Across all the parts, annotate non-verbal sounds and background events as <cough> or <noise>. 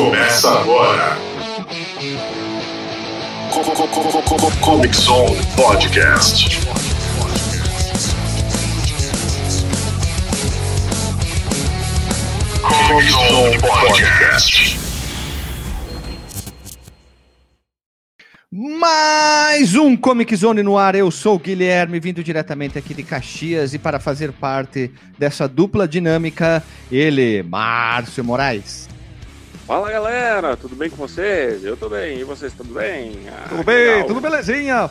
Começa agora. Comic Zone Podcast. Comic Zone Podcast. Mais um Comic Zone no ar. Eu sou o Guilherme, vindo diretamente aqui de Caxias e para fazer parte dessa dupla dinâmica, ele, Márcio Moraes. Fala galera, tudo bem com vocês? Eu tô bem, e vocês tudo bem? Ah, tudo bem, legal. tudo belezinha.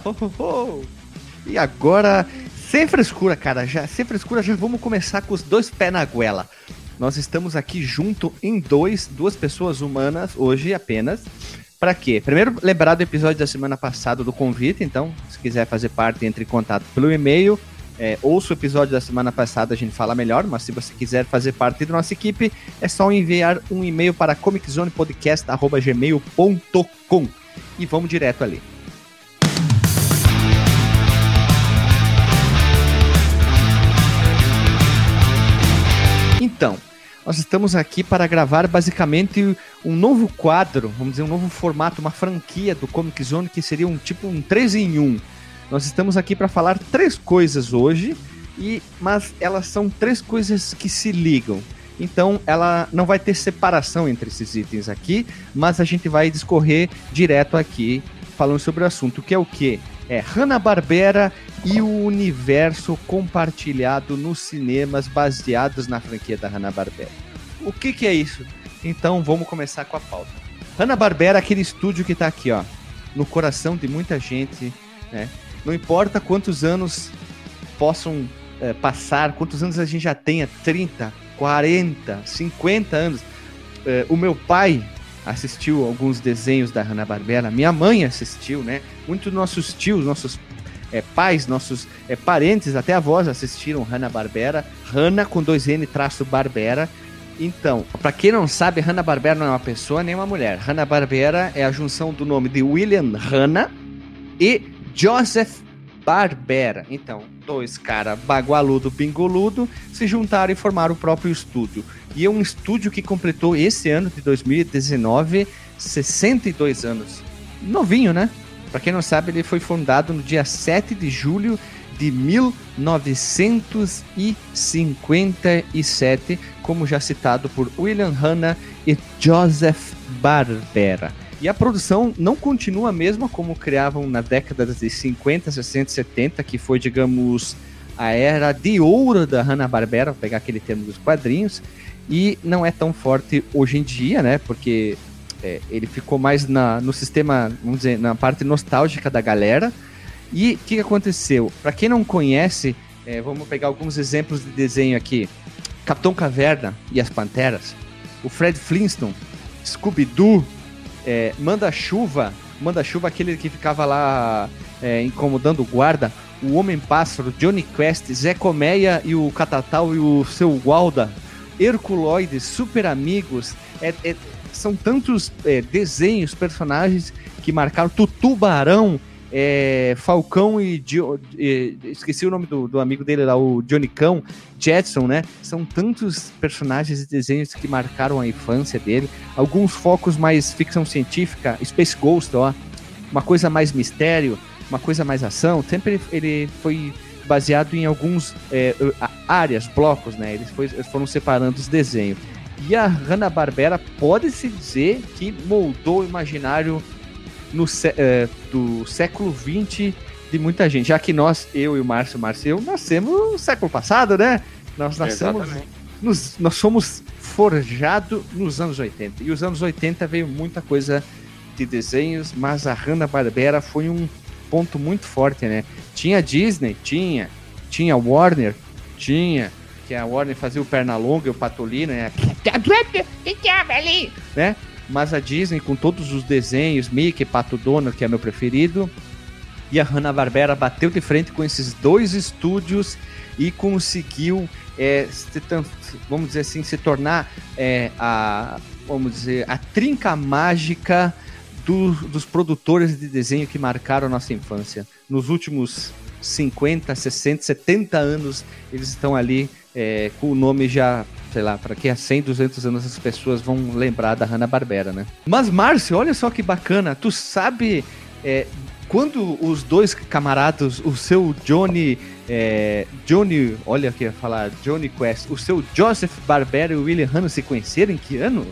E agora, sem frescura, cara, já sem frescura, já vamos começar com os dois pés na goela. Nós estamos aqui junto em dois, duas pessoas humanas hoje apenas. Para quê? Primeiro, lembrar do episódio da semana passada do convite, então, se quiser fazer parte, entre em contato pelo e-mail é, ouça o episódio da semana passada, a gente fala melhor, mas se você quiser fazer parte da nossa equipe, é só enviar um e-mail para comiczonepodcast.gmail.com e vamos direto ali. Então, nós estamos aqui para gravar basicamente um novo quadro, vamos dizer, um novo formato, uma franquia do Comic Zone que seria um tipo um 3 em 1 nós estamos aqui para falar três coisas hoje, e mas elas são três coisas que se ligam. Então ela não vai ter separação entre esses itens aqui, mas a gente vai discorrer direto aqui falando sobre o assunto, que é o que? É Hanna-Barbera e o universo compartilhado nos cinemas baseados na franquia da Hanna-Barbera. O que, que é isso? Então vamos começar com a pauta. Hanna-Barbera aquele estúdio que está aqui, ó, no coração de muita gente, né? Não importa quantos anos possam é, passar, quantos anos a gente já tenha 30, 40, 50 anos. É, o meu pai assistiu alguns desenhos da Hanna-Barbera, minha mãe assistiu, né? Muitos nossos tios, nossos é, pais, nossos é, parentes, até avós assistiram Hanna-Barbera. Hanna com dois N traço Barbera. Então, para quem não sabe, Hanna-Barbera não é uma pessoa nem uma mulher. Hanna-Barbera é a junção do nome de William Hanna e Joseph Barbera. Então, dois caras bagualudo, bingoludo, se juntaram e formaram o próprio estúdio. E é um estúdio que completou esse ano de 2019 62 anos. Novinho, né? Para quem não sabe, ele foi fundado no dia 7 de julho de 1957, como já citado por William Hanna e Joseph Barbera. E a produção não continua a mesma como criavam na década de 50, 60, 70, que foi, digamos, a era de ouro da Hanna-Barbera, pegar aquele termo dos quadrinhos, e não é tão forte hoje em dia, né? Porque é, ele ficou mais na, no sistema, vamos dizer, na parte nostálgica da galera. E o que, que, aconteceu? Para quem não conhece, é, vamos pegar alguns exemplos de desenho aqui. Capitão Caverna e as Panteras, o Fred Flintstone, Scooby-Doo, é, Manda-Chuva, Manda-Chuva, aquele que ficava lá é, incomodando o guarda, o Homem-Pássaro, Johnny Quest, Zé Colmeia e o Catatal e o seu Gualda, Herculoides, Super Amigos, é, é, são tantos é, desenhos, personagens que marcaram, Tutubarão, é, Falcão e, e, esqueci o nome do, do, amigo dele lá, o Johnny Cão, Jetson, né? São tantos personagens e desenhos que marcaram a infância dele. Alguns focos mais ficção científica, Space Ghost, ó, uma coisa mais mistério, uma coisa mais ação. Sempre ele, foi baseado em alguns é, áreas, blocos, né? Eles, foi, eles foram separando os desenhos. E a Hanna-Barbera pode-se dizer que moldou o imaginário no, é, do século XX de muita gente. Já que nós, eu e o Márcio, o Márcio e eu, nascemos no século passado, né? Nós nascemos. Nos, nós somos forjados nos anos 80. E os anos 80 veio muita coisa de desenhos, mas a Hanna-Barbera foi um ponto muito forte, né? Tinha Disney? Tinha. Tinha Warner? Tinha. Que a Warner fazia o Pernalonga e o Patolino, né? <laughs> né? Mas a Disney, com todos os desenhos, Mickey, Pato Donald, que é meu preferido, e a Hanna-Barbera bateu de frente com esses dois estúdios e conseguiu, é, se, vamos dizer assim, se tornar é, a, vamos dizer, a trinca mágica do, dos produtores de desenho que marcaram a nossa infância. Nos últimos 50, 60, 70 anos, eles estão ali é, com o nome já sei lá, para que há 100, 200 anos as pessoas vão lembrar da Hanna-Barbera, né? Mas, Márcio, olha só que bacana, tu sabe é, quando os dois camaradas, o seu Johnny, é, Johnny, olha aqui, ia falar Johnny Quest, o seu Joseph Barbera e o William Hanna se conheceram em que ano?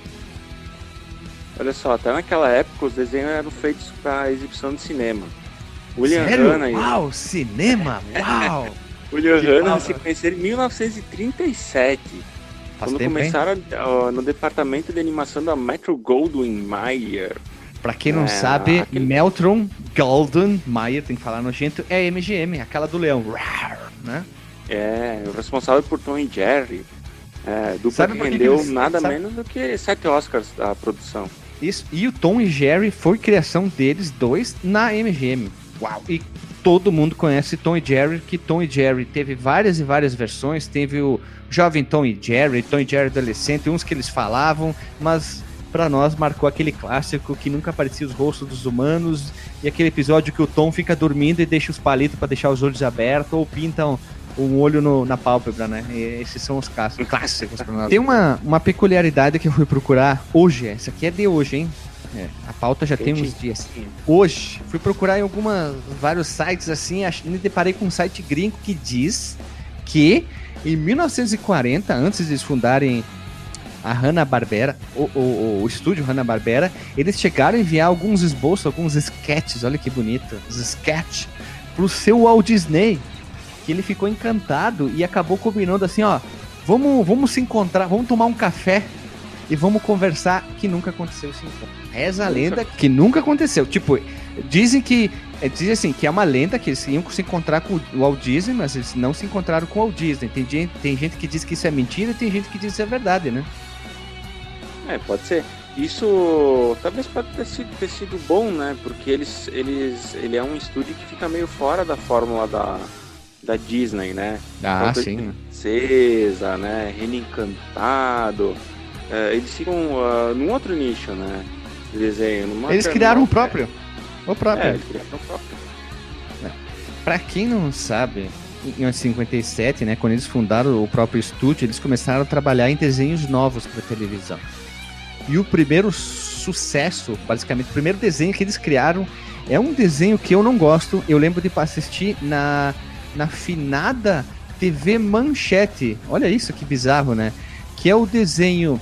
Olha só, até naquela época os desenhos eram feitos para exibição de cinema. William Sério? Hanna e Uau, cinema, uau! <laughs> Que Hanna fala. se conheceram em 1937. Faz quando tempo, começaram ó, no departamento de animação da Metro Goldwyn Mayer. Pra quem não É, sabe, aquele- Meltron Golden Mayer, tem que falar nojento, é MGM, aquela do leão, Rar, né? É, o responsável por Tom e Jerry. É, dupla Sabe que que que rendeu eles- nada sabe- menos do que sete Oscars da produção. Isso. E o Tom e Jerry foi criação deles dois na MGM. Uau! E todo mundo conhece Tom e Jerry, que Tom e Jerry teve várias e várias versões. Teve o Jovem Tom e Jerry, Tom e Jerry adolescente, uns que eles falavam, mas pra nós marcou aquele clássico que nunca aparecia os rostos dos humanos e aquele episódio que o Tom fica dormindo e deixa os palitos pra deixar os olhos abertos ou pintam um olho no- na pálpebra, né? E esses são os clássicos, clássicos pra nós. Tem uma, uma peculiaridade que eu fui procurar hoje, essa aqui é de hoje, hein? É, a pauta já tem uns dias. Hoje, fui procurar em algumas, vários sites assim, me deparei com um site gringo que diz que em 1940, antes de fundarem a Hanna-Barbera, o, o, o estúdio Hanna-Barbera, eles chegaram a enviar alguns esboços, alguns sketches, olha que bonito, os sketches, pro seu Walt Disney, que ele ficou encantado e acabou combinando assim, ó, vamos, vamos se encontrar, vamos tomar um café e vamos conversar, que nunca aconteceu esse encontro. Reza a lenda que nunca aconteceu. Tipo, dizem que. é, Dizem assim, que é uma lenda que eles iam se encontrar com o Walt Disney, mas eles não se encontraram com o Walt Disney. Tem gente, tem gente que diz que isso é mentira e tem gente que diz que isso é verdade, né? É, pode ser. Isso talvez pode ter sido, ter sido bom, né? Porque eles, eles, ele é um estúdio que fica meio fora da fórmula da, da Disney, né? Ah, de sim. Princesa, né? Reino Encantado. É, eles ficam ah, num outro nicho, né? De desenho. Eles criaram o próprio. O É, próprio. eles criaram o próprio. Pra quem não sabe, em 57, né, quando eles fundaram o próprio estúdio, eles começaram a trabalhar em desenhos novos para televisão. E o primeiro sucesso, basicamente, o primeiro desenho que eles criaram é um desenho que eu não gosto. Eu lembro de assistir na, na finada TV Manchete. Olha isso que bizarro, né? Que é o desenho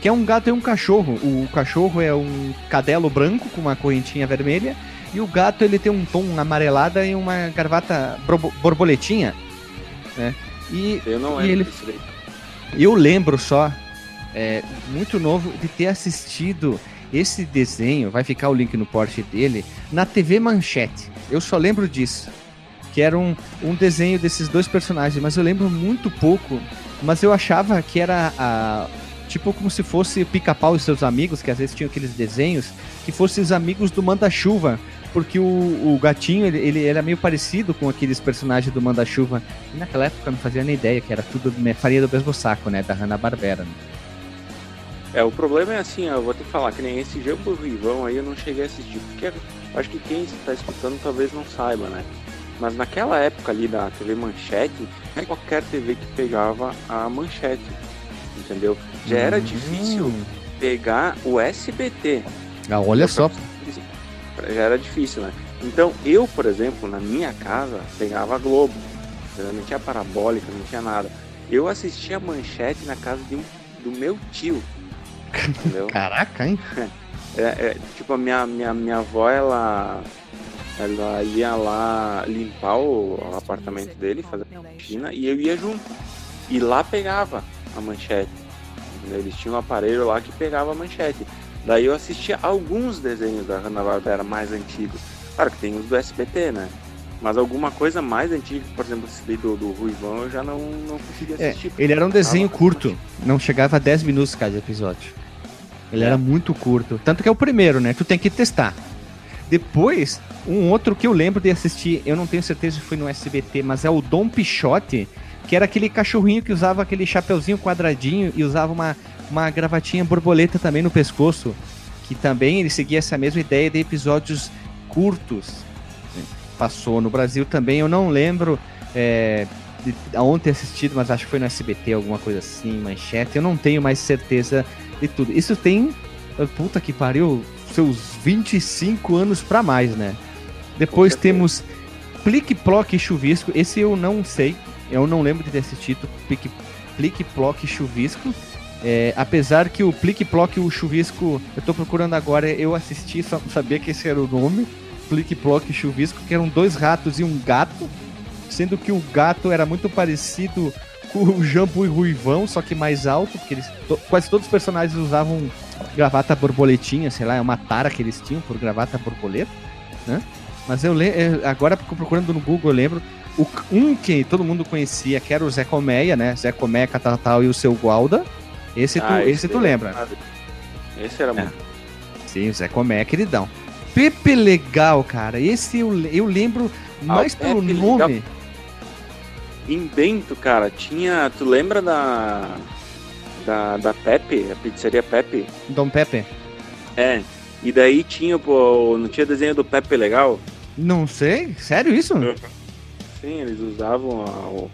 que é um gato e um cachorro. O cachorro é um cadelo branco com uma correntinha vermelha e o gato ele tem um tom amarelada e uma gravata borbo- borboletinha, né? E Eu não E lembro ele- eu lembro só, é, muito novo, de ter assistido esse desenho, vai ficar o link no porte dele, na TV Manchete. Eu só lembro disso. Que era um, um desenho desses dois personagens, mas eu lembro muito pouco. Mas eu achava que era a. Tipo como se fosse Pica-Pau e seus amigos, que às vezes tinham aqueles desenhos, que fossem os amigos do Manda-Chuva. Porque o, o gatinho, ele, ele era meio parecido com aqueles personagens do Manda-Chuva. E naquela época eu não fazia nem ideia que era tudo me- farinha do mesmo saco, né? Da Hanna-Barbera. Né? É, o problema é assim, eu vou te falar que nem esse Jambo Rivão aí eu não cheguei a assistir, porque acho que quem está escutando talvez não saiba, né? Mas naquela época ali da TV Manchete, é qualquer TV que pegava a manchete, entendeu? Já era Hum. difícil pegar o SBT. Ah, olha só. Já era difícil, né? Então eu, por exemplo, na minha casa, pegava a Globo. Não tinha parabólica, não tinha nada. Eu assistia a manchete na casa de um, do meu tio. Entendeu? <laughs> Caraca, hein? É, é, tipo, a minha, minha, minha avó, ela, ela ia lá limpar o, o apartamento dele, fazer faxina, e eu ia junto. E lá pegava a manchete. Entendeu? Eles tinham um aparelho lá que pegava a manchete. Daí eu assistia alguns desenhos da Hanna-Barbera mais antigos. Claro que tem os do SBT, né? Mas alguma coisa mais antiga, por exemplo, esse daí do, do Ruivão, eu já não, não consegui É, assistir. ele era um desenho curto, não chegava a 10 minutos cada episódio. Ele É. era muito curto. Tanto que é o primeiro, né? Tu tem que testar. Depois, um outro que eu lembro de assistir, eu não tenho certeza se foi no SBT, mas é o Dom Pichote, que era aquele cachorrinho que usava aquele chapeuzinho quadradinho e usava uma, uma gravatinha borboleta também no pescoço. Que também ele seguia essa mesma ideia de episódios curtos. Passou no Brasil também, eu não lembro é, de aonde ter assistido, mas acho que foi no SBT, alguma coisa assim, manchete. Eu não tenho mais certeza de tudo. Isso tem, ah, puta que pariu, seus 25 anos pra mais, né? Depois temos Plique Plock e Chuvisco. Esse eu não sei, eu não lembro de ter assistido Plique, Plique Plock e Chuvisco. É, apesar que o Plique Plock e o Chuvisco, eu tô procurando agora, eu assisti, só sabia que esse era o nome. Plique Plock e Chuvisco, que eram dois ratos e um gato. Sendo que o gato era muito parecido com o Jambu e Ruivão, só que mais alto, porque eles, to- quase todos os personagens usavam gravata borboletinha, sei lá, é uma tara que eles tinham por gravata borboleta, né? Mas eu lembro, agora procurando no Google, eu lembro, o, um que todo mundo conhecia, que era o Zé Colmeia, né? Zé Colmeia, Catatal e o seu Gualda. Esse, tu, Ah, esse tu daí lembra? Esse era É. muito. Sim, o Zé Colmeia, queridão. Pepe Legal, cara. Esse eu, eu lembro mais Pepe pelo Legal. nome. Em Bento, cara, tinha. Tu lembra da. Da, da Pepe, a pizzaria Pepe? Dom Pepe. É. E daí tinha, pô, não tinha desenho do Pepe legal? Não sei, sério isso? Sim, eles usavam a- o,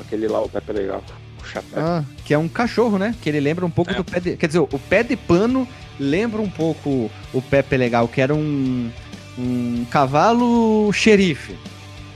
aquele lá, o Pepe legal. O chapéu. Ah, que é um cachorro, né? Que ele lembra um pouco É. do pé de. Quer dizer, o pé de pano lembra um pouco o Pepe Legal, que era um, um cavalo xerife.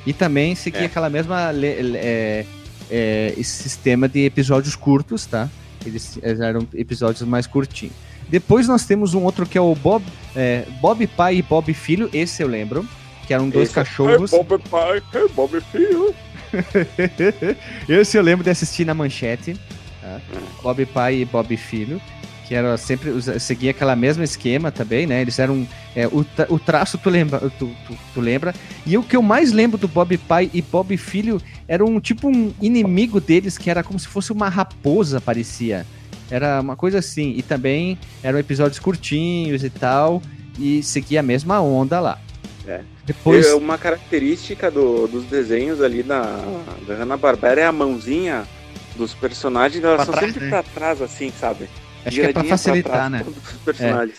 E também seguia É. aquela mesma é, é, sistema de episódios curtos, tá? Eles eram episódios mais curtinhos. Depois nós temos um outro que é o Bob, é, Bob Pai e Bob Filho, esse eu lembro, que eram dois Esse- cachorros. É Bob pai, é Bob filho. <laughs> Esse eu lembro de assistir na manchete. tá? Bob Pai e Bob Filho. Que era sempre. Seguia aquela mesma esquema também, né? Eles eram. é, o, o traço tu lembra, tu, tu- tu lembra. E o que eu mais lembro do Bob Pai e Bob Filho era um tipo um inimigo deles que era como se fosse uma raposa, parecia. Era uma coisa assim. E também eram episódios curtinhos e tal. E seguia a mesma onda lá. É. Depois. É, Uma característica do- dos desenhos ali da, da Hanna-Barbera é a mãozinha dos personagens, elas Pra são trás, sempre né? pra trás, assim, sabe? Acho que é pra facilitar, trás, né? todos os personagens.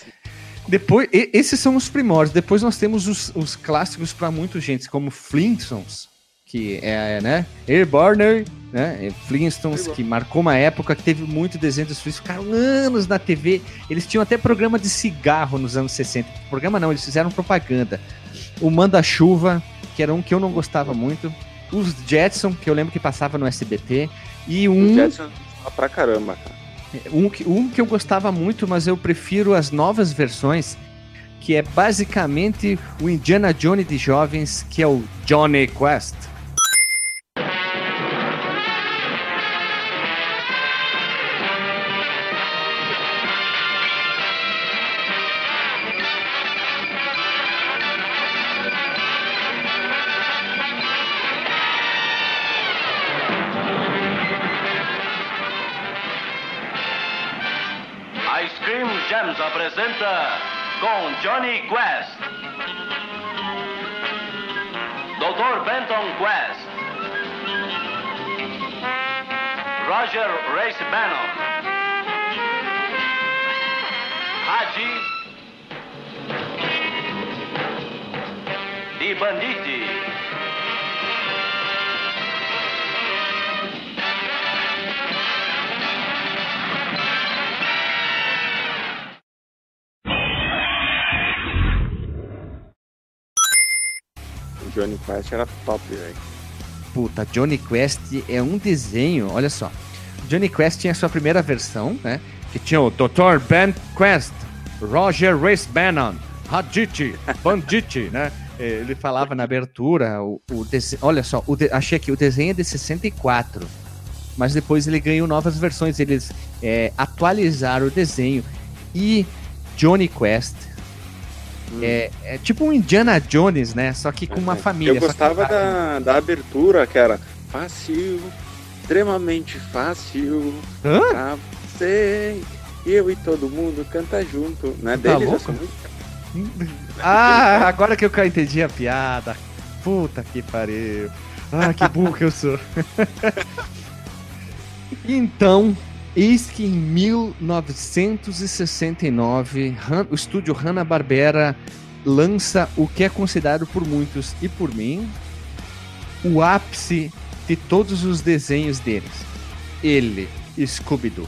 Depois, e- esses são os primórdios. Depois nós temos os, os clássicos para muita gente, como Flintstones, que é, né? Airborne, né? é Flintstones, que marcou uma época que teve muito desenho dos Flintstones, ficaram anos na TV. Eles tinham até programa de cigarro nos anos 60. Programa não, eles fizeram propaganda. O Manda-Chuva, que era um que eu não gostava muito. Os Jetson, que eu lembro que passava no SBT. E um Jetson fala pra caramba, cara. um que, um que eu gostava muito, mas eu prefiro as novas versões, que é basicamente o Indiana Jones de jovens, que é o Johnny Quest. Quest era top, velho. Puta, Johnny Quest é um desenho, olha só. Johnny Quest tinha a sua primeira versão, né? Que tinha o Dr. Ben Quest, Roger Race Bannon, Haditi, Banditi, né? Eh, Ele falava na abertura, o, o dese- olha só, de- achei aqui, o desenho é de 64, mas depois ele ganhou novas versões, eles eh, atualizaram o desenho e Johnny Quest É, é tipo um Indiana Jones, né? Só que com uma família. Eu só que- gostava da, da abertura, que era fácil, extremamente fácil. Hã? Pra você, eu e todo mundo canta junto. Não é Tá deles louco? <laughs> Ah, agora que eu entendi a piada. Puta que pariu. Ah, que burro que eu sou. <laughs> então, eis que em 1969, Han- o estúdio Hanna-Barbera lança o que é considerado por muitos e por mim o ápice de todos os desenhos deles. Ele. Scooby-Doo,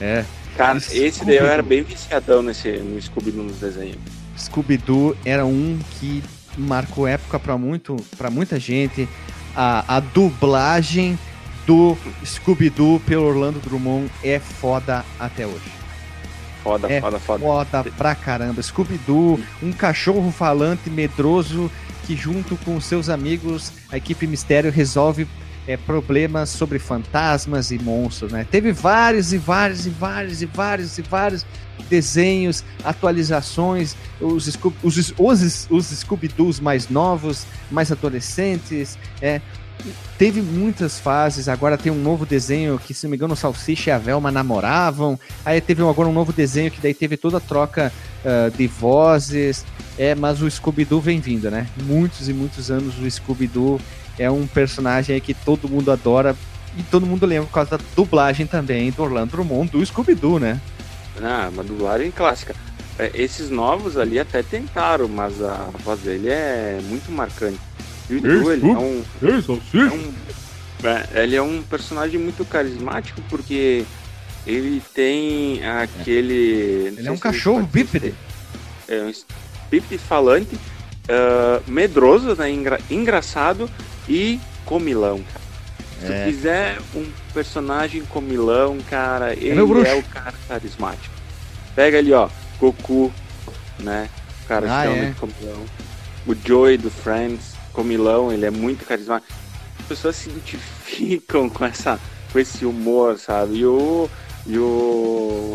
É, Cara, esse daí eu era bem viciadão nesse, no Scooby-Doo nos desenhos. Scooby-Doo era um que marcou época para muito, para muita gente. A, a dublagem do Scooby-Doo pelo Orlando Drummond é foda até hoje. Foda, É foda, foda. Foda pra caramba. Scooby-Doo, um cachorro falante medroso que junto com seus amigos, a equipe Mistério resolve é, problemas sobre fantasmas e monstros, né? Teve vários e vários e vários e vários e vários desenhos, atualizações, os, Scoo- os, os, os Scooby-Doos mais novos, mais adolescentes, é, teve muitas fases, agora tem um novo desenho que, se não me engano, o Salsicha e a Velma namoravam, aí teve agora um novo desenho que daí teve toda a troca ah, de vozes, é, mas o Scooby-Doo vem vindo, né? Muitos e muitos anos o Scooby-Doo é um personagem aí que todo mundo adora e todo mundo lembra por causa da dublagem também do Orlando Drummond do Scooby-Doo, né? Ah, uma dublagem clássica. É, esses novos ali até tentaram, mas a voz dele é muito marcante. E o ele é um, é um- é, ele é um personagem muito carismático porque ele tem aquele. Ele é um cachorro bípede. É um bípede falante, ah, medroso, né? engra- engraçado e comilão, cara. Se É. tu quiser um personagem comilão, cara, ele meu bruxo. é o cara carismático. Pega ali, ó, Goku, né? O cara Ah, extremamente comilão. O Joey do Friends, comilão, ele é muito carismático. As pessoas se identificam <laughs> com, essa, com esse humor, sabe? E o, e o,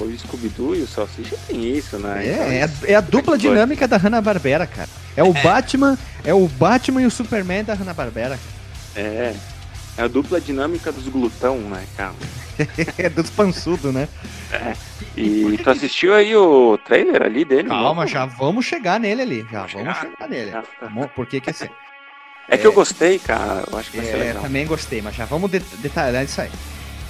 o Scooby-Doo e o Salsicha tem isso, né? Então, É, é, a- é a dupla dinâmica da Hanna-Barbera, cara. É o Batman, é o Batman e o Superman da Hanna-Barbera. É, é a dupla dinâmica dos glutão, né, cara? <laughs> É dos pançudos, né? E tu assistiu aí o trailer ali dele? Calma, já vamos chegar nele ali. Já vamos chegar? chegar nele. Já tá. Vamos- Por que que assim? É que eu gostei, cara. Eu acho que vai ser É, legal. também gostei, mas já vamos de- detalhar isso aí.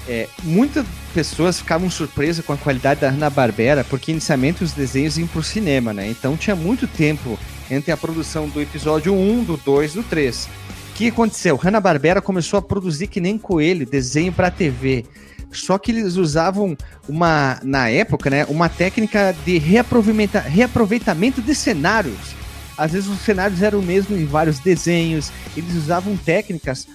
É, muitas pessoas ficavam surpresas com a qualidade da Hanna-Barbera, porque inicialmente os desenhos iam pro cinema, né? Então tinha muito tempo entre a produção do episódio 1, do 2 e do 3. O que aconteceu? Hanna-Barbera começou a produzir que nem coelho, desenho para TV. Só que eles usavam uma, na época, né, uma técnica de reaproveitamento, de cenários. Às vezes os cenários eram o mesmo em vários desenhos. Eles usavam técnicas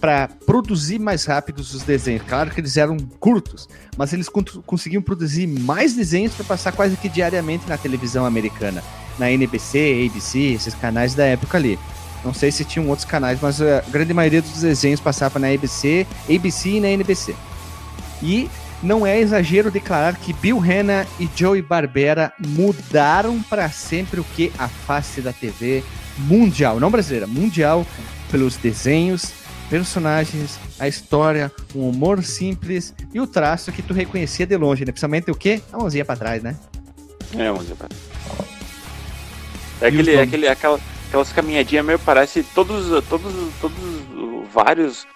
para produzir mais rápidos os desenhos. Claro que eles eram curtos, mas eles con- conseguiam produzir mais desenhos para passar quase que diariamente na televisão americana, na NBC, ABC, esses canais da época ali. Não sei se tinham outros canais, mas a grande maioria dos desenhos passava na ABC, ABC e na NBC. E não é exagero declarar que Bill Hanna e Joey Barbera mudaram para sempre o que a face da TV mundial, não brasileira, mundial, pelos desenhos, personagens a história, um humor simples e o traço que tu reconhecia de longe, né? Principalmente o quê? A mãozinha pra trás, né? É, mas é aquele, nomes? aquele, aquela, aquelas caminhadinhas meio parece todos, todos, todos vários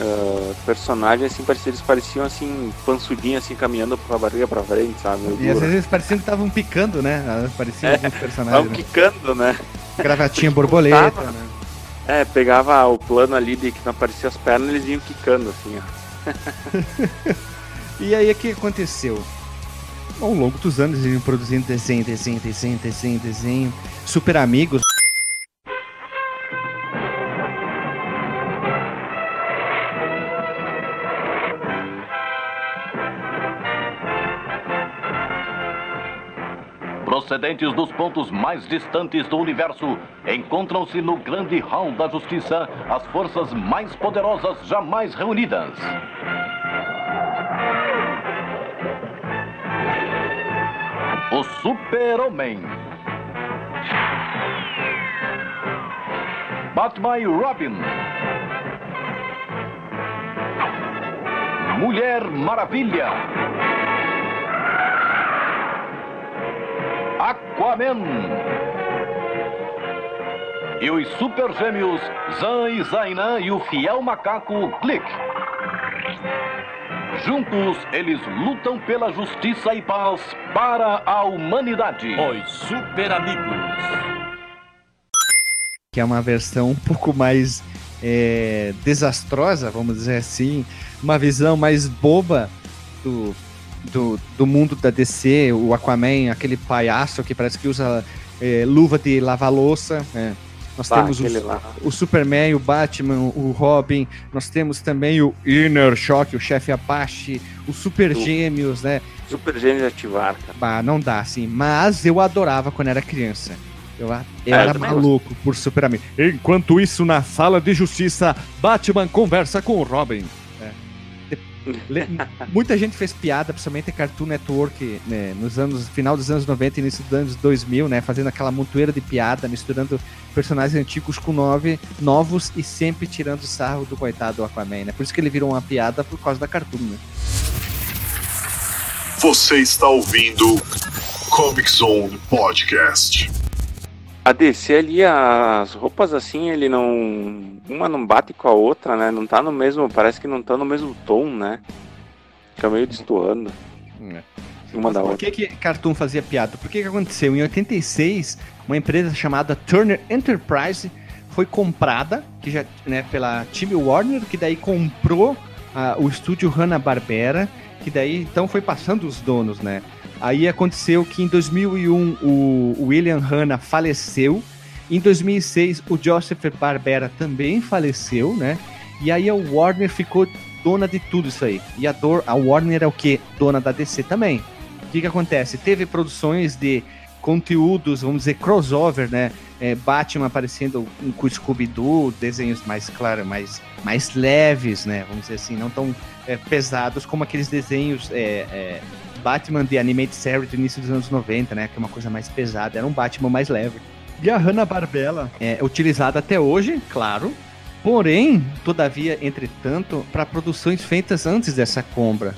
uh, personagens assim parecidos pareciam assim pançudinhos assim caminhando com a barriga pra frente, sabe? E às duro. vezes pareciam que estavam picando, né? Ah, Pareciam É, alguns Estavam personagens. Né? quicando, né? Gravatinha borboleta, Tava. né? É, pegava o plano ali de que não aparecia as pernas, eles iam quicando assim, ó. <laughs> E aí o que aconteceu? Ao longo dos anos eles iam produzindo desenho, desenho, desenho, desenho, desenho. Super amigos. Procedentes dos pontos mais distantes do universo, encontram-se no grande hall da justiça as forças mais poderosas jamais reunidas. O Super-Homem. Batman e Robin. Mulher Maravilha. Aquaman. E os super gêmeos Zan e Zainan e o fiel macaco Glick. Juntos, eles lutam pela justiça e paz para a humanidade. Os Super Amigos. Que é uma versão um pouco mais é, desastrosa, vamos dizer assim, uma visão mais boba do, do, do mundo da DC, o Aquaman, aquele palhaço que parece que usa é, luva de lavar louça, né? Nós Bah, temos lá. o Superman, o Batman, o Robin, nós temos também o Inner Shock, o chefe Apache, os Super O- Gêmeos, né? Super gênio ativar, cara. Bah, não dá, assim. Mas eu adorava quando era criança. Eu, eu É, eu era também maluco por Superman. Enquanto isso, na sala de justiça, Batman conversa com o Robin. É. <laughs> Muita gente fez piada, principalmente a Cartoon Network, né, nos anos, final dos anos 90 e início dos anos 2000, né, fazendo aquela montoeira de piada, misturando personagens antigos com nove, novos e sempre tirando sarro do coitado do Aquaman, né? Por isso que ele virou uma piada por causa da Cartoon, né? Você está ouvindo Comic Zone Podcast. A DC ali, as roupas assim, ele não. Uma não bate com a outra, né? Não tá no mesmo. Parece que não tá no mesmo tom, né? Fica meio destoando. É. Uma da Por outra. que, que Cartoon fazia piada? Por que, que aconteceu? Em 86, uma empresa chamada Turner Enterprise foi comprada que já, né, pela Time Warner, que daí comprou ah, o estúdio Hanna-Barbera, que daí então foi passando os donos, né? Aí aconteceu que em 2001 o William Hanna faleceu, em 2006 o Joseph Barbera também faleceu, né? E aí a Warner ficou dona de tudo isso aí. E a, dor, a Warner é o que? Dona da DC também. O que, que acontece? Teve produções de conteúdos, vamos dizer, crossover, né? É, Batman aparecendo com Scooby-Doo, desenhos mais, claro, mais, mais leves, né? Vamos dizer assim, não tão é, pesados como aqueles desenhos é, é, Batman de Animated Series do início dos anos 90, né? Que é uma coisa mais pesada, era um Batman mais leve. E a Hanna-Barbera é utilizada até hoje, claro, porém, todavia, entretanto, para produções feitas antes dessa compra.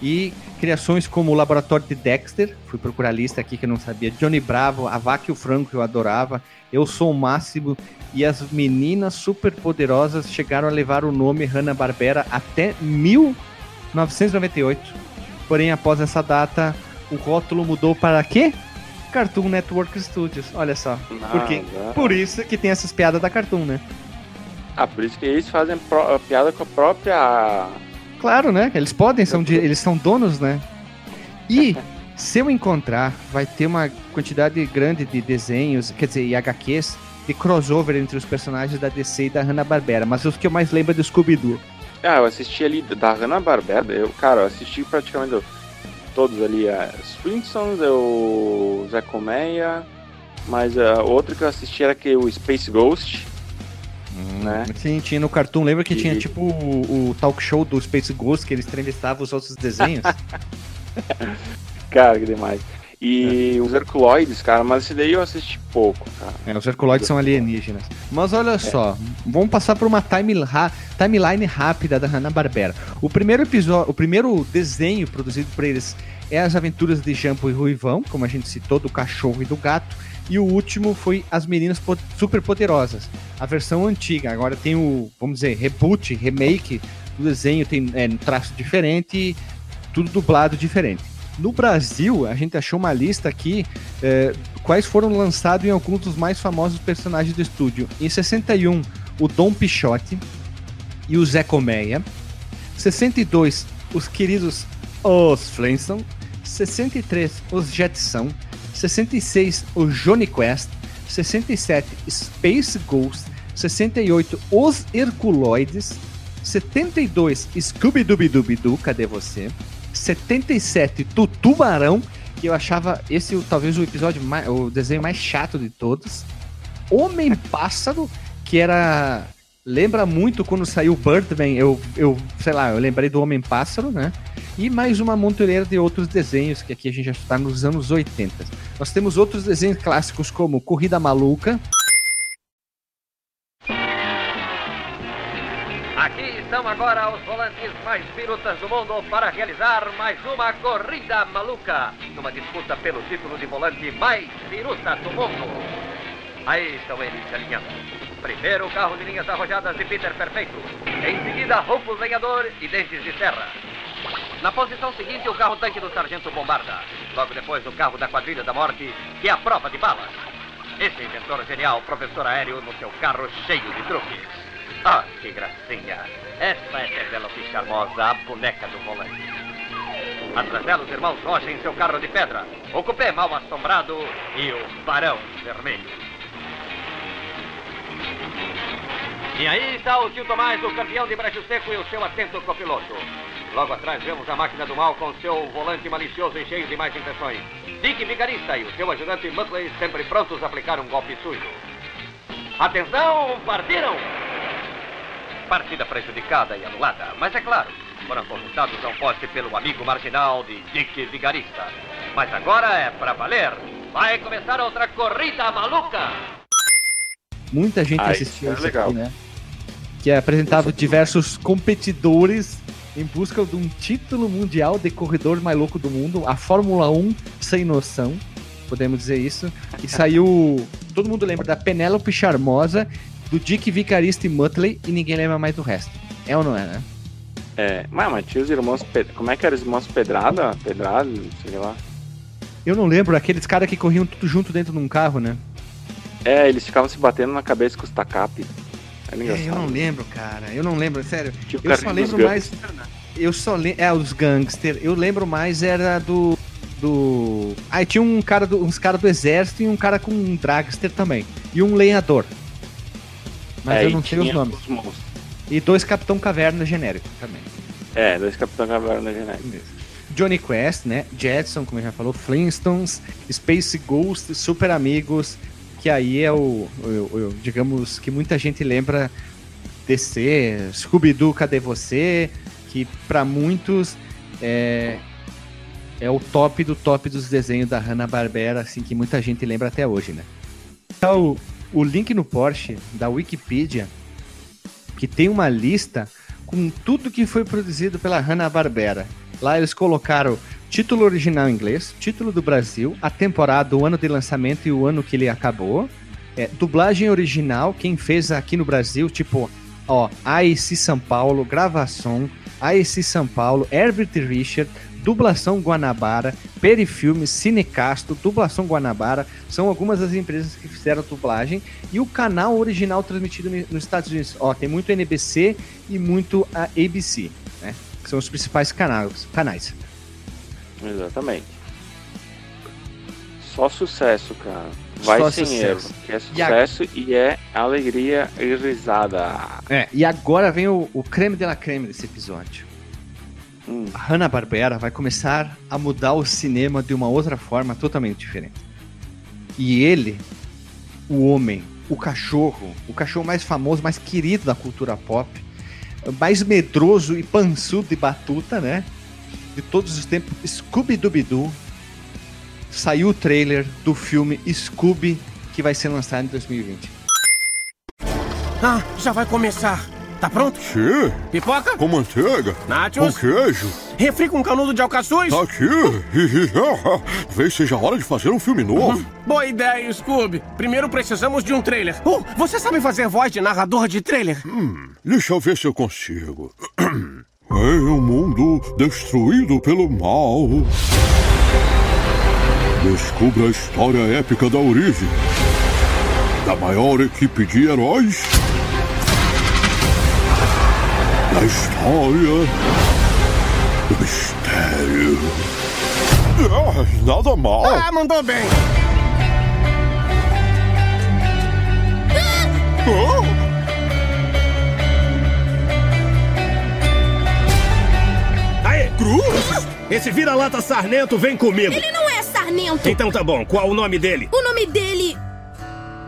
E criações como o Laboratório de Dexter, fui procurar a lista aqui que eu não sabia, Johnny Bravo, a Vaca e o Franco, que eu adorava, Eu Sou o Máximo, e as meninas superpoderosas chegaram a levar o nome Hanna-Barbera até 1998. Porém, após essa data, o rótulo mudou para quê? Cartoon Network Studios, olha só. Por quê? Nada. Por isso que tem essas piadas da Cartoon, né? Ah, por isso que eles fazem pro- piada com a própria. Claro, né? Eles podem, são de- eles são donos, né? E <laughs> se eu encontrar, vai ter uma quantidade grande de desenhos, quer dizer, e HQs, de crossover entre os personagens da DC e da Hanna-Barbera. Mas os que eu mais lembro é do Scooby-Doo. Ah, eu assisti ali da Hanna-Barbera. Eu, cara, eu assisti praticamente todos ali. A Flintstones, o Zé Colmeia. Mas ah, outro que eu assisti era que o Space Ghost. Né? Sim, tinha no Cartoon. Lembra que E- tinha tipo o, o talk show do Space Ghost, que eles entrevistavam os outros desenhos? <laughs> Cara, que demais. E os Herculoides, cara, mas esse daí eu assisti pouco, cara. É, os Herculoides são alienígenas. Mas olha só, vamos passar por uma time timeline rápida da Hanna-Barbera. O primeiro episódio, o primeiro desenho produzido por eles é As Aventuras de Jampo e Ruivão, como a gente citou, do cachorro e do gato. E o último foi As Meninas Po- Superpoderosas, a versão antiga. Agora tem o, vamos dizer, reboot, remake do desenho, tem é, um traço diferente, tudo dublado diferente. No Brasil, a gente achou uma lista aqui é, quais foram lançados em alguns dos mais famosos personagens do estúdio. Em 61, o Dom Pichote e o Zé Colmeia. 62, os queridos Os Flintstones. 63, os Jetson. 66, o Johnny Quest. 67, Space Ghost. 68, os Herculoides. 72, Scooby-Dooby-Dooby-Doo, cadê você? 77, do Tubarão, que eu achava esse talvez o episódio mais, o desenho mais chato de todos. Homem Pássaro, que era lembra muito quando saiu Birdman, eu, eu sei lá, eu lembrei do Homem Pássaro, né? E mais uma montoeira de outros desenhos, que aqui a gente já está nos anos 80. Nós temos outros desenhos clássicos como Corrida Maluca, Estão agora os volantes mais pirutas do mundo para realizar mais uma corrida maluca. Numa disputa pelo título de volante mais piruta do mundo. Aí estão eles se alinhando. Primeiro o carro de linhas arrojadas de Peter Perfeito. Em seguida, Rufus Lenhador e Dentes de Serra. Na posição seguinte, o carro tanque do Sargento Bombarda. Logo depois, o carro da Quadrilha da Morte, que é a prova de balas. Esse inventor genial, professor aéreo, no seu carro cheio de truques. Ah, que gracinha! Essa é Penélope Charmosa, a boneca do volante. Atrás dela, os irmãos Rocha em seu carro de pedra. O cupê mal assombrado e o Barão Vermelho. E aí está o tio Tomás, o campeão de Brejo Seco e o seu atento copiloto. Logo atrás vemos a máquina do mal com seu volante malicioso e cheio de mais intenções. Dick Vigarista e o seu ajudante Muttley sempre prontos a aplicar um golpe sujo. Atenção, partiram! Partida prejudicada e anulada, mas é claro, foram consultados ao poste pelo amigo marginal de Dick Vigarista. Mas agora é pra valer. Vai começar outra corrida maluca! muita gente Ah, assistiu isso é isso legal. aqui, né? Que apresentava diversos competidores em busca de um título mundial de corredor mais louco do mundo, a Fórmula 1 sem noção, podemos dizer isso. E saiu. Todo mundo lembra da Penélope Charmosa, do Dick Vicarista e Muttley, e ninguém lembra mais do resto. É ou não é, né? É, mas, mas tinha os irmãos. Como é que eram os irmãos Pedrada? Pedrada, sei lá. Eu não lembro, aqueles caras que corriam tudo junto dentro de um carro, né? É, eles ficavam se batendo na cabeça com os tacape. Era É, eu não lembro, cara. Eu não lembro, sério. Tipo, Eu só lembro mais. Eu só lembro. É, os gangster. Eu lembro mais era do. Do. Ah, e tinha um cara do, uns caras do exército e um cara com um dragster também. E um lenhador. Mas É, eu não sei os nomes. E dois Capitão Caverna genérico também. É, dois Capitão Caverna genérico. Johnny Quest, né? Jetson, como já falou, Flintstones, Space Ghost, Super Amigos, que aí é o, o- o- digamos, que muita gente lembra DC, Scooby-Doo, Cadê Você? Que pra muitos é, é o top do top dos desenhos da Hanna-Barbera, assim, que muita gente lembra até hoje, né? Tá o, link no Porsche da Wikipedia, que tem uma lista com tudo que foi produzido pela Hanna-Barbera. Lá eles colocaram título original em inglês, título do Brasil, a temporada, o ano de lançamento e o ano que ele acabou. É, dublagem original, quem fez aqui no Brasil, tipo, ó, AEC São Paulo, gravação, AEC São Paulo, Herbert Richard, dublação Guanabara, Perifilmes, Cinecasto, dublação Guanabara, são algumas das empresas que fizeram a dublagem e o canal original transmitido nos Estados Unidos. Ó, tem muito NBC e muito a ABC, né? Que são os principais canais. canais. Exatamente. Só sucesso, cara. Vai Só sem sucesso. erro. Que é E a- sucesso e é alegria e risada. É, e agora vem o, o creme de la creme desse episódio. Hum, A Hanna-Barbera vai começar a mudar o cinema de uma outra forma totalmente diferente. E ele, o homem, o cachorro, o cachorro mais famoso, mais querido da cultura pop, mais medroso e pançudo de batuta, né? De todos os tempos, Scooby-Dooby-Doo, saiu o trailer do filme Scooby, que vai ser lançado em 2020. Ah, já vai começar. Tá pronto? Sim. Pipoca? Com manteiga. Nachos? Com queijo. Refri com canudo de alcaçuz? Tá aqui. <laughs> Talvez seja a hora de fazer um filme novo. Uhum. Boa ideia, Scooby. Primeiro precisamos de um trailer. Oh, você sabe fazer voz de narrador de trailer? Hum, deixa eu ver se eu consigo. Em <clears throat> um mundo destruído pelo mal. Descubra a história épica da origem da maior equipe de heróis da história do mistério. Ah, nada mal. Ah, mandou bem. Oh. Aê, Cruz! Esse vira-lata sarnento vem comigo. Ele não é sarnento. Então tá bom, qual o nome dele? O nome dele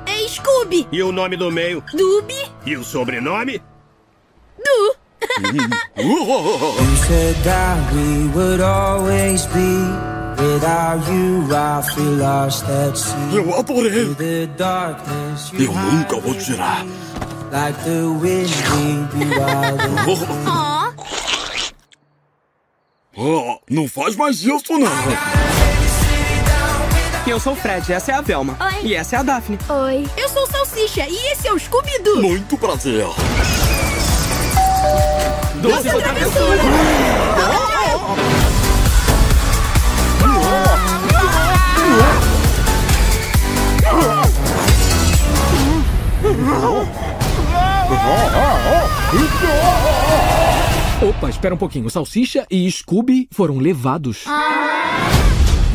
é Scooby. E o nome do meio? Dubi. E o sobrenome? Du. You said that we would always be. Without you, I feel lost at sea. Eu adorei. The darkness Eu nunca vou tirar. Like the wind, we be wild. Aw. Oh, não faz mais isso, não. Eu sou o Fred, essa é a Velma. Oi. E essa é a Daphne. Oi. Eu sou o Salsicha e esse é o Scooby-Doo. Muito prazer. Doce travessura. Opa, espera um pouquinho. Salsicha e Scooby foram levados.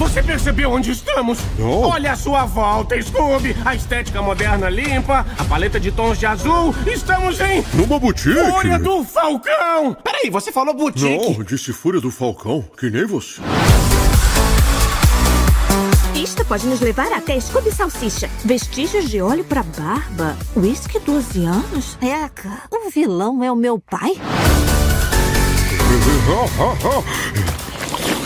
Você percebeu onde estamos? Não. Olha a sua volta, Scooby. A estética moderna limpa, a paleta de tons de azul. Estamos em... Numa boutique. Fúria do Falcão. Peraí, você falou boutique. Não, disse Fúria do Falcão, que nem você. Pista pode nos levar até Scooby Salsicha. Vestígios de óleo pra barba. Whisky 12 anos? Eca, o vilão é o meu pai? <laughs>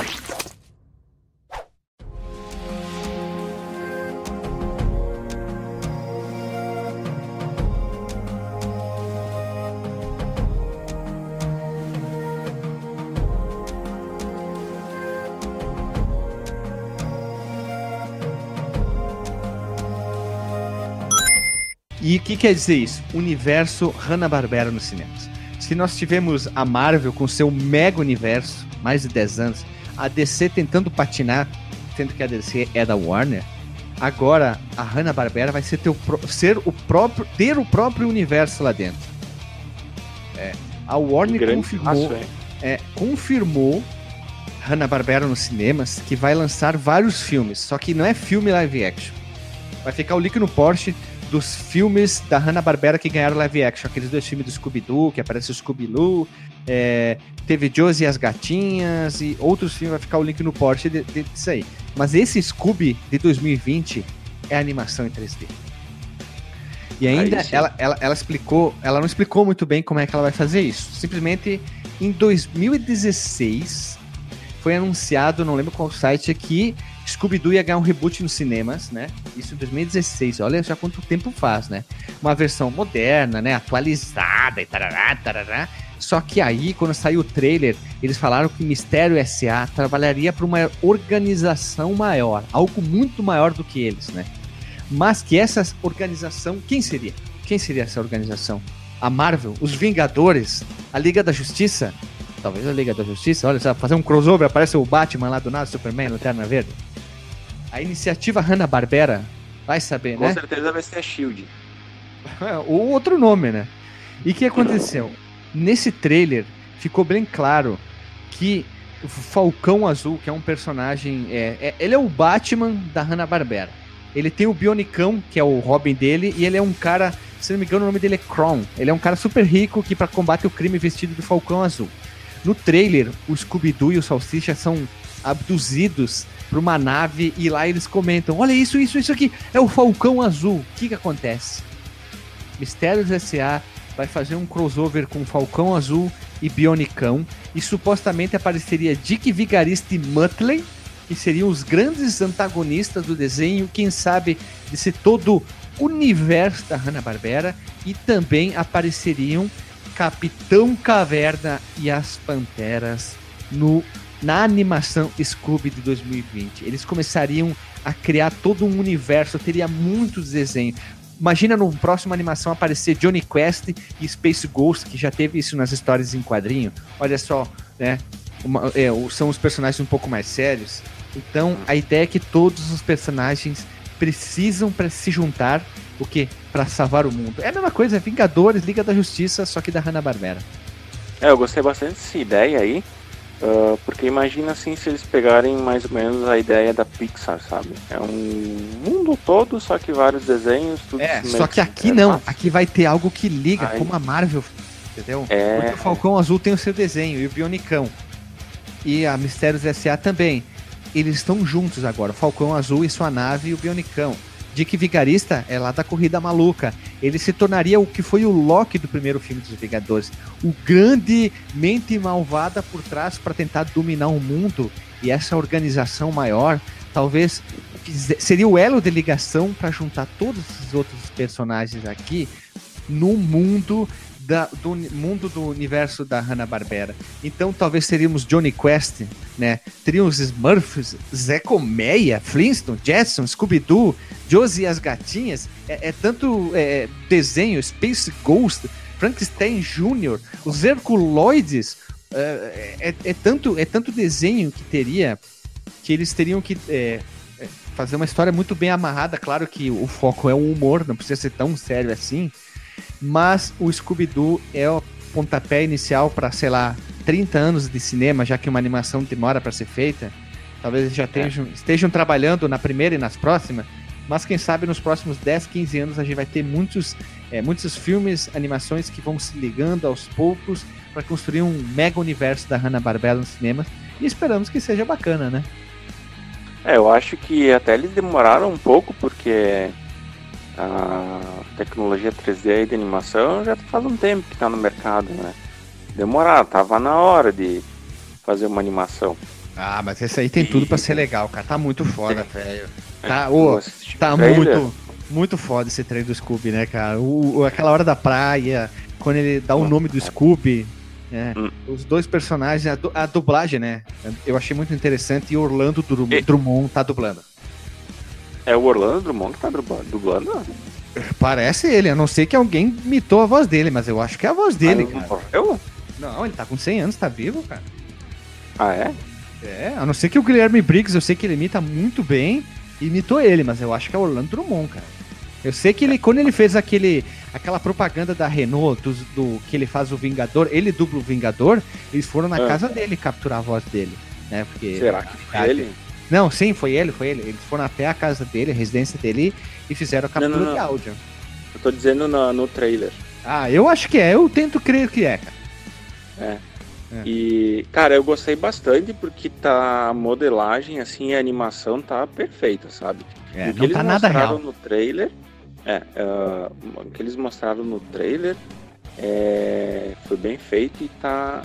que quer dizer isso? Universo Hanna-Barbera nos cinemas. Se nós tivemos a Marvel com seu mega universo, mais de 10 anos, a DC tentando patinar, sendo que a DC é da Warner, agora a Hanna-Barbera vai ser, teu, ser o próprio, ter o próprio universo lá dentro. É, a Warner confirmou, passo, é, confirmou Hanna-Barbera nos cinemas que vai lançar vários filmes, só que não é filme live action. Vai ficar o link no Porsche dos filmes da Hanna-Barbera que ganharam live action. Aqueles dois filmes do Scooby-Doo, que aparece o Scooby-Doo. é, teve Josie e as Gatinhas e outros filmes. Vai ficar o link no Porsche de- de- disso aí. Mas esse Scooby de 2020 é animação em 3D. E ainda ela, ela, ela explicou, ela não explicou muito bem como é que ela vai fazer isso. Simplesmente em 2016 foi anunciado, não lembro qual site, que Scooby-Doo ia ganhar um reboot nos cinemas, né? Isso em 2016. Olha já quanto tempo faz, né? Uma versão moderna, né? Atualizada e tarará, tarará. Só que aí, quando saiu o trailer, eles falaram que Mistério S.A. trabalharia para uma organização maior, algo muito maior do que eles, né? Mas que essa organização, quem seria? Quem seria essa organização? A Marvel? Os Vingadores? A Liga da Justiça? Talvez a Liga da Justiça, olha só, fazer um crossover, aparece o Batman lá do nada, Superman, Lanterna Verde. A iniciativa Hanna-Barbera, vai saber, Com né? certeza vai ser a Shield. <laughs> Ou outro nome, né? E o que aconteceu? Nesse trailer ficou bem claro que o Falcão Azul, que é um personagem. É, é- ele é o Batman da Hanna-Barbera. Ele tem o Bionicão, que é o Robin dele, e ele é um cara, se não me engano, o nome dele é Kron. Ele é um cara super rico que, para combater o crime, vestido de Falcão Azul. No trailer, o Scooby-Doo e o Salsicha são abduzidos para uma nave e lá eles comentam: Olha isso, isso, isso aqui, é o Falcão Azul. O que, que acontece? Mistérios S.A. vai fazer um crossover com Falcão Azul e Bionicão e supostamente apareceria Dick Vigarista e Muttley que seriam os grandes antagonistas do desenho, quem sabe desse todo universo da Hanna-Barbera e também apareceriam Capitão Caverna e as Panteras no na animação Scooby de 2020. Eles começariam a criar todo um universo, teria muitos desenhos. Imagina no próximo animação aparecer Johnny Quest e Space Ghost, que já teve isso nas histórias em quadrinho. Olha só, né? Uma, é, são os personagens um pouco mais sérios. Então a ideia é que todos os personagens precisam para se juntar, o que? Para salvar o mundo. É a mesma coisa, Vingadores, Liga da Justiça, só que da Hanna-Barbera. É, eu gostei bastante dessa ideia aí, uh, porque imagina assim se eles pegarem mais ou menos a ideia da Pixar, sabe? É um mundo todo, só que vários desenhos, tudo É, só que aqui não, aqui vai ter algo que liga, Ai. como a Marvel, entendeu? É. Porque o Falcão Azul tem o seu desenho, e o Bionicão. E a Mistérios S.A. também. Eles estão juntos agora, o Falcão Azul e sua nave e o Bionicão. Dick Vigarista é lá da Corrida Maluca. Ele se tornaria o que foi o Loki do primeiro filme dos Vingadores. O grande mente malvada por trás para tentar dominar o mundo. E essa organização maior, talvez seria o elo de ligação para juntar todos esses outros personagens aqui no mundo da- do mundo do universo da Hanna-Barbera. Então talvez teríamos Johnny Quest, né? Teríamos Smurfs, Zé Colmeia, Flintstone, Jetson, Scooby-Doo, Josie e as Gatinhas. É, é tanto é, desenho, Space Ghost, Frankenstein Jr., os Herculoides. É, é- é tanto, é tanto desenho que teria que eles teriam que é, é, fazer uma história muito bem amarrada. Claro que o foco é o humor, não precisa ser tão sério assim. Mas o Scooby-Doo é o pontapé inicial para, sei lá, 30 anos de cinema, já que uma animação demora para ser feita. Talvez eles já estejam, estejam trabalhando na primeira e nas próximas. Mas quem sabe nos próximos 10, 15 anos a gente vai ter muitos, é, muitos filmes, animações que vão se ligando aos poucos para construir um mega universo da Hanna-Barbera nos cinemas. E esperamos que seja bacana, né? É, eu acho que até eles demoraram um pouco, porque a tecnologia 3D aí de animação já faz um tempo que tá no mercado, né? Demoraram, tava na hora de fazer uma animação. Ah, mas esse aí tem tudo pra ser legal, cara. Tá muito foda, <laughs> velho. Tá, É, assisti tá muito, muito foda esse trailer do Scooby, né, cara? O, aquela hora da praia, quando ele dá o nome do Scooby, né? Hum. Os dois personagens, a, du- a dublagem, né? Eu achei muito interessante e Orlando Drum- Drummond tá dublando. É o Orlando Drummond que tá dubla- dublando? Parece ele, a não ser que alguém imitou a voz dele, mas eu acho que é a voz dele, Ah, cara. Eu? Não, ele tá com 100 anos, tá vivo, cara. Ah, é? É, a não ser que o Guilherme Briggs, eu sei que ele imita muito bem, imitou ele, mas eu acho que é o Orlando Drummond, cara. Eu sei que ele, quando ele fez aquele, aquela propaganda da Renault, do, do- que ele faz o Vingador, ele dubla o Vingador, eles foram na Ah. casa dele capturar a voz dele, né? Porque Será que foi ele? Não, sim, foi ele, foi ele. Eles foram até a casa dele, a residência dele e fizeram a captura não, não. de áudio. Eu tô dizendo na- no trailer. Ah, eu acho que é, eu tento crer que é, cara. É. E, cara, eu gostei bastante porque tá a modelagem, assim, a animação tá perfeita, sabe? É, o que não eles tá nada mostraram real. no trailer, é, ah, o que eles mostraram no trailer é, foi bem feito e tá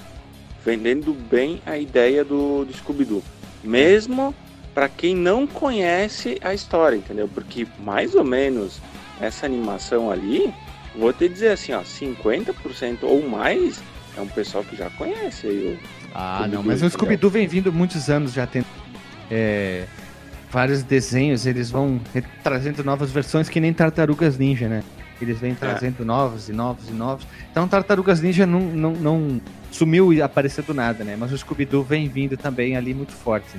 vendendo bem a ideia do, do Scooby-Doo. Mesmo para quem não conhece a história, entendeu? Porque mais ou menos essa animação ali, vou te dizer assim, ó, 50% ou mais é um pessoal que já conhece aí o Ah, não, mas o? Scooby-Doo vem vindo muitos anos já tendo é, vários desenhos, eles vão trazendo novas versões que nem Tartarugas Ninja, né? Eles vêm trazendo novos e novos e novos. Então Tartarugas Ninja não, não, não sumiu e apareceu do nada, né? Mas o Scooby-Doo vem vindo também ali muito forte.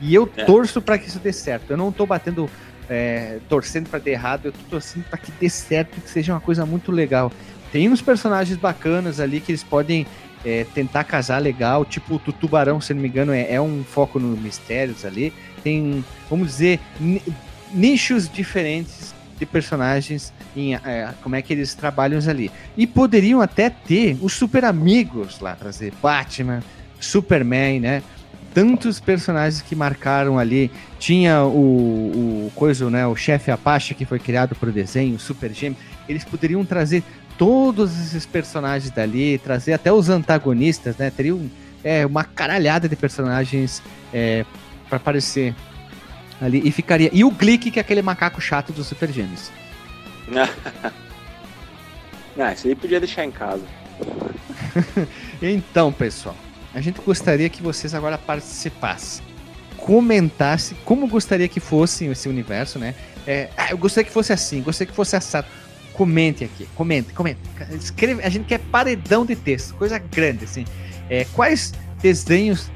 E eu É. torço para que isso dê certo. Eu não tô batendo, é, torcendo para dar errado, eu tô torcendo para que dê certo que seja uma coisa muito legal. Tem uns personagens bacanas ali que eles podem é, tentar casar legal, tipo o tu- Tubarão, se não me engano, é, é um foco no mistérios ali. Tem, vamos dizer, ni- nichos diferentes de personagens, em, é, como é que eles trabalham ali. E poderiam até ter os super amigos lá, trazer Batman, Superman, né? Tantos personagens que marcaram ali. Tinha o, o coisa, né? O chefe Apache que foi criado desenho, o Super Gêmeo. Eles poderiam trazer todos esses personagens dali, trazer até os antagonistas, né? Teriam é, uma caralhada de personagens é, pra aparecer ali e ficaria. E o Glick, que é aquele macaco chato dos Super Gêmeos. <laughs> Não, isso aí podia deixar em casa. <laughs> então, pessoal, a gente gostaria que vocês agora participassem. Comentassem como gostaria que fosse esse universo, né? É, eu gostaria que fosse assim, gostaria que fosse assado. Comente aqui, comente, comente. Escreve, a gente quer paredão de texto, coisa grande, assim. É, quais desenhos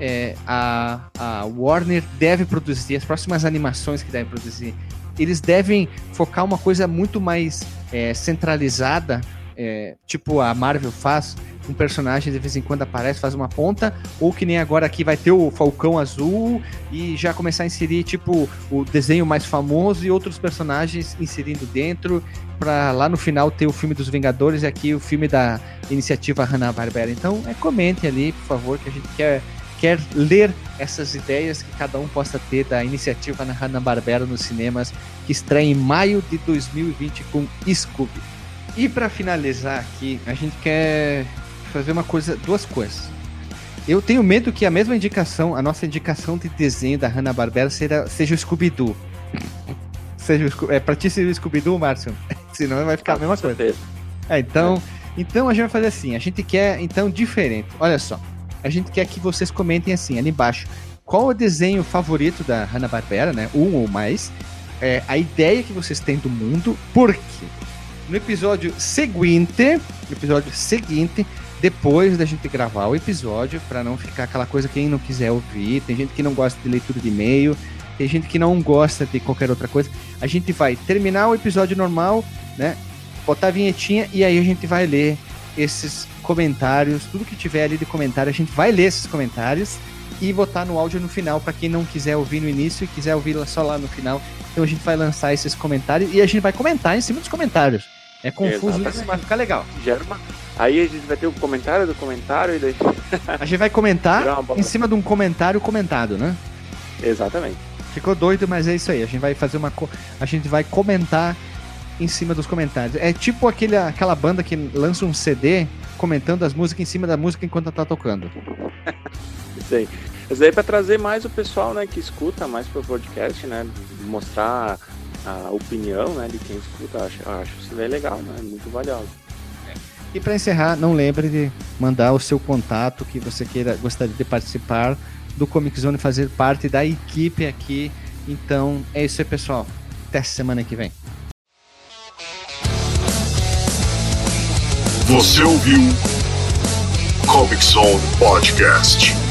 é, a, a Warner deve produzir, as próximas animações que deve produzir? Eles devem focar uma coisa muito mais é, centralizada, é, tipo a Marvel faz, um personagem de vez em quando aparece, faz uma ponta, ou que nem agora aqui vai ter o Falcão Azul e já começar a inserir tipo o desenho mais famoso e outros personagens inserindo dentro, para lá no final ter o filme dos Vingadores e aqui o filme da iniciativa Hanna-Barbera. Então, é, comente ali, por favor, que a gente quer quer ler essas ideias que cada um possa ter da iniciativa na Hanna-Barbera nos cinemas, que estreia em maio de 2020 com Scooby. E para finalizar aqui, a gente quer fazer uma coisa, duas coisas. Eu tenho medo que a mesma indicação, a nossa indicação de desenho da Hanna-Barbera seja, seja o Scooby-Doo. seja o, é pra ti seria o Scooby-Doo, Márcio? <laughs> Senão vai ficar a mesma coisa. É, então, então a gente vai fazer assim, a gente quer então diferente. Olha só, a gente quer que vocês comentem assim, ali embaixo, qual o desenho favorito da Hanna-Barbera, né? Um ou mais. É, a ideia que vocês têm do mundo, por quê? No episódio seguinte, no episódio seguinte, depois da gente gravar o episódio, para não ficar aquela coisa quem não quiser ouvir, tem gente que não gosta de leitura de e-mail, tem gente que não gosta de qualquer outra coisa. A gente vai terminar o episódio normal, né? Botar a vinhetinha e aí a gente vai ler esses comentários, tudo que tiver ali de comentário, a gente vai ler esses comentários e botar no áudio no final para quem não quiser ouvir no início e quiser ouvir só lá no final. Então a gente vai lançar esses comentários e a gente vai comentar em cima dos comentários. É confuso, Exatamente. mas vai ficar legal. Gera uma... Aí a gente vai ter o comentário do comentário e daí. <laughs> A gente vai comentar em cima de um comentário comentado, né? Exatamente. Ficou doido, mas é isso aí. A gente vai fazer uma. co- A gente vai comentar em cima dos comentários. É tipo aquele, aquela banda que lança um CD comentando as músicas em cima da música enquanto tá tocando. <laughs> Isso aí. Isso aí é pra trazer mais o pessoal, né, que escuta mais pro podcast, né? Mostrar a opinião, né, de quem escuta. Acho, acho isso daí legal, né? Muito valioso. E para encerrar, não lembre de mandar o seu contato que você queira gostaria de participar do Comic Zone, fazer parte da equipe aqui. Então é isso aí, pessoal. Até semana que vem. Você ouviu Comic Zone Podcast.